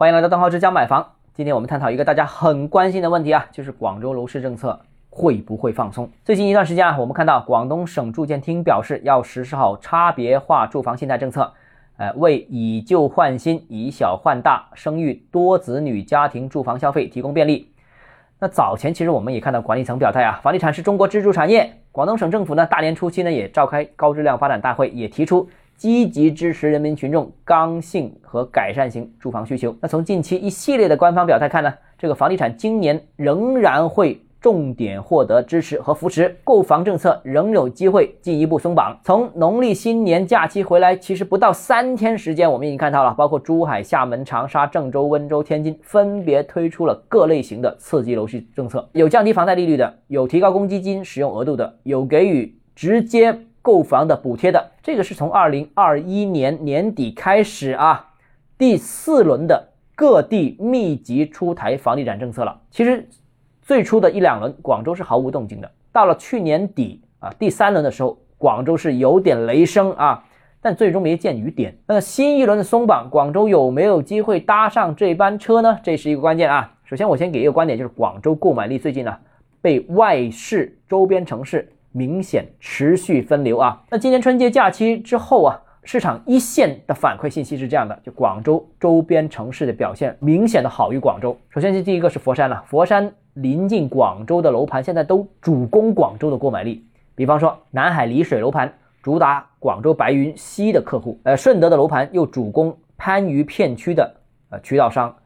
欢迎来到邓浩之家买房。今天我们探讨一个大家很关心的问题啊，就是广州楼市政策会不会放松？最近一段时间啊，我们看到广东省住建厅表示要实施好差别化住房信贷政策，呃，为以旧换新、以小换大、生育多子女家庭住房消费提供便利。那早前其实我们也看到管理层表态啊，房地产是中国支柱产业。广东省政府呢，大年初七呢也召开高质量发展大会，也提出。积极支持人民群众刚性和改善型住房需求。那从近期一系列的官方表态看呢，这个房地产今年仍然会重点获得支持和扶持，购房政策仍有机会进一步松绑。从农历新年假期回来，其实不到三天时间，我们已经看到了，包括珠海、厦门、长沙、郑州、温州、天津分别推出了各类型的刺激楼市政策，有降低房贷利率的，有提高公积金使用额度的，有给予直接。购房的补贴的，这个是从二零二一年年底开始啊，第四轮的各地密集出台房地产政策了。其实最初的一两轮，广州是毫无动静的。到了去年底啊，第三轮的时候，广州是有点雷声啊，但最终没见雨点。那新一轮的松绑，广州有没有机会搭上这班车呢？这是一个关键啊。首先，我先给一个观点，就是广州购买力最近呢，被外市周边城市。明显持续分流啊！那今年春节假期之后啊，市场一线的反馈信息是这样的：就广州周边城市的表现明显的好于广州。首先，是第一个是佛山了，佛山临近广州的楼盘现在都主攻广州的购买力。比方说，南海丽水楼盘主打广州白云西的客户，呃，顺德的楼盘又主攻番禺片区的呃渠道商，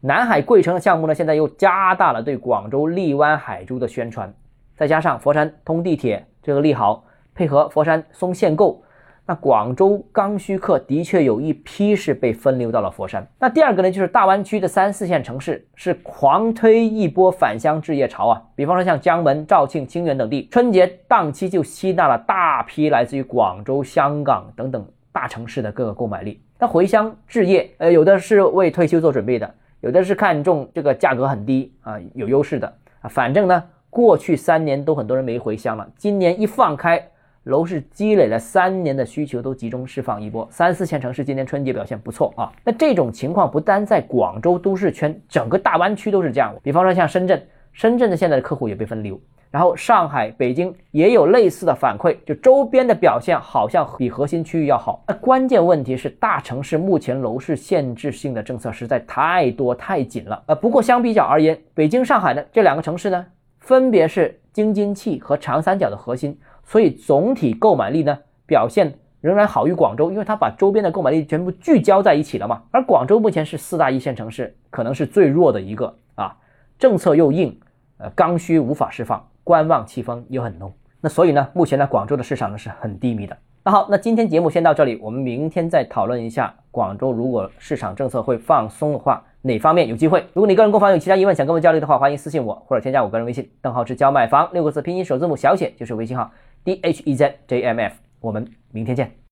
南海桂城的项目呢，现在又加大了对广州荔湾海珠的宣传。再加上佛山通地铁这个利好，配合佛山松限购，那广州刚需客的确有一批是被分流到了佛山。那第二个呢，就是大湾区的三四线城市是狂推一波返乡置业潮啊。比方说像江门、肇庆、清远等地，春节档期就吸纳了大批来自于广州、香港等等大城市的各个购买力。那回乡置业，呃，有的是为退休做准备的，有的是看中这个价格很低啊，有优势的啊，反正呢。过去三年都很多人没回乡了，今年一放开，楼市积累了三年的需求都集中释放一波，三四线城市今年春节表现不错啊。那这种情况不单在广州都市圈，整个大湾区都是这样。比方说像深圳，深圳的现在的客户也被分流，然后上海、北京也有类似的反馈，就周边的表现好像比核心区域要好。那关键问题是大城市目前楼市限制性的政策实在太多太紧了。呃，不过相比较而言，北京、上海的这两个城市呢？分别是京津冀和长三角的核心，所以总体购买力呢表现仍然好于广州，因为它把周边的购买力全部聚焦在一起了嘛。而广州目前是四大一线城市，可能是最弱的一个啊，政策又硬，呃，刚需无法释放，观望气氛又很浓。那所以呢，目前呢，广州的市场呢是很低迷的。好，那今天节目先到这里，我们明天再讨论一下广州如果市场政策会放松的话。哪方面有机会？如果你个人购房有其他疑问想跟我交流的话，欢迎私信我或者添加我个人微信“邓浩志教买房”六个字拼音首字母小写就是微信号 d h e z j m f。我们明天见。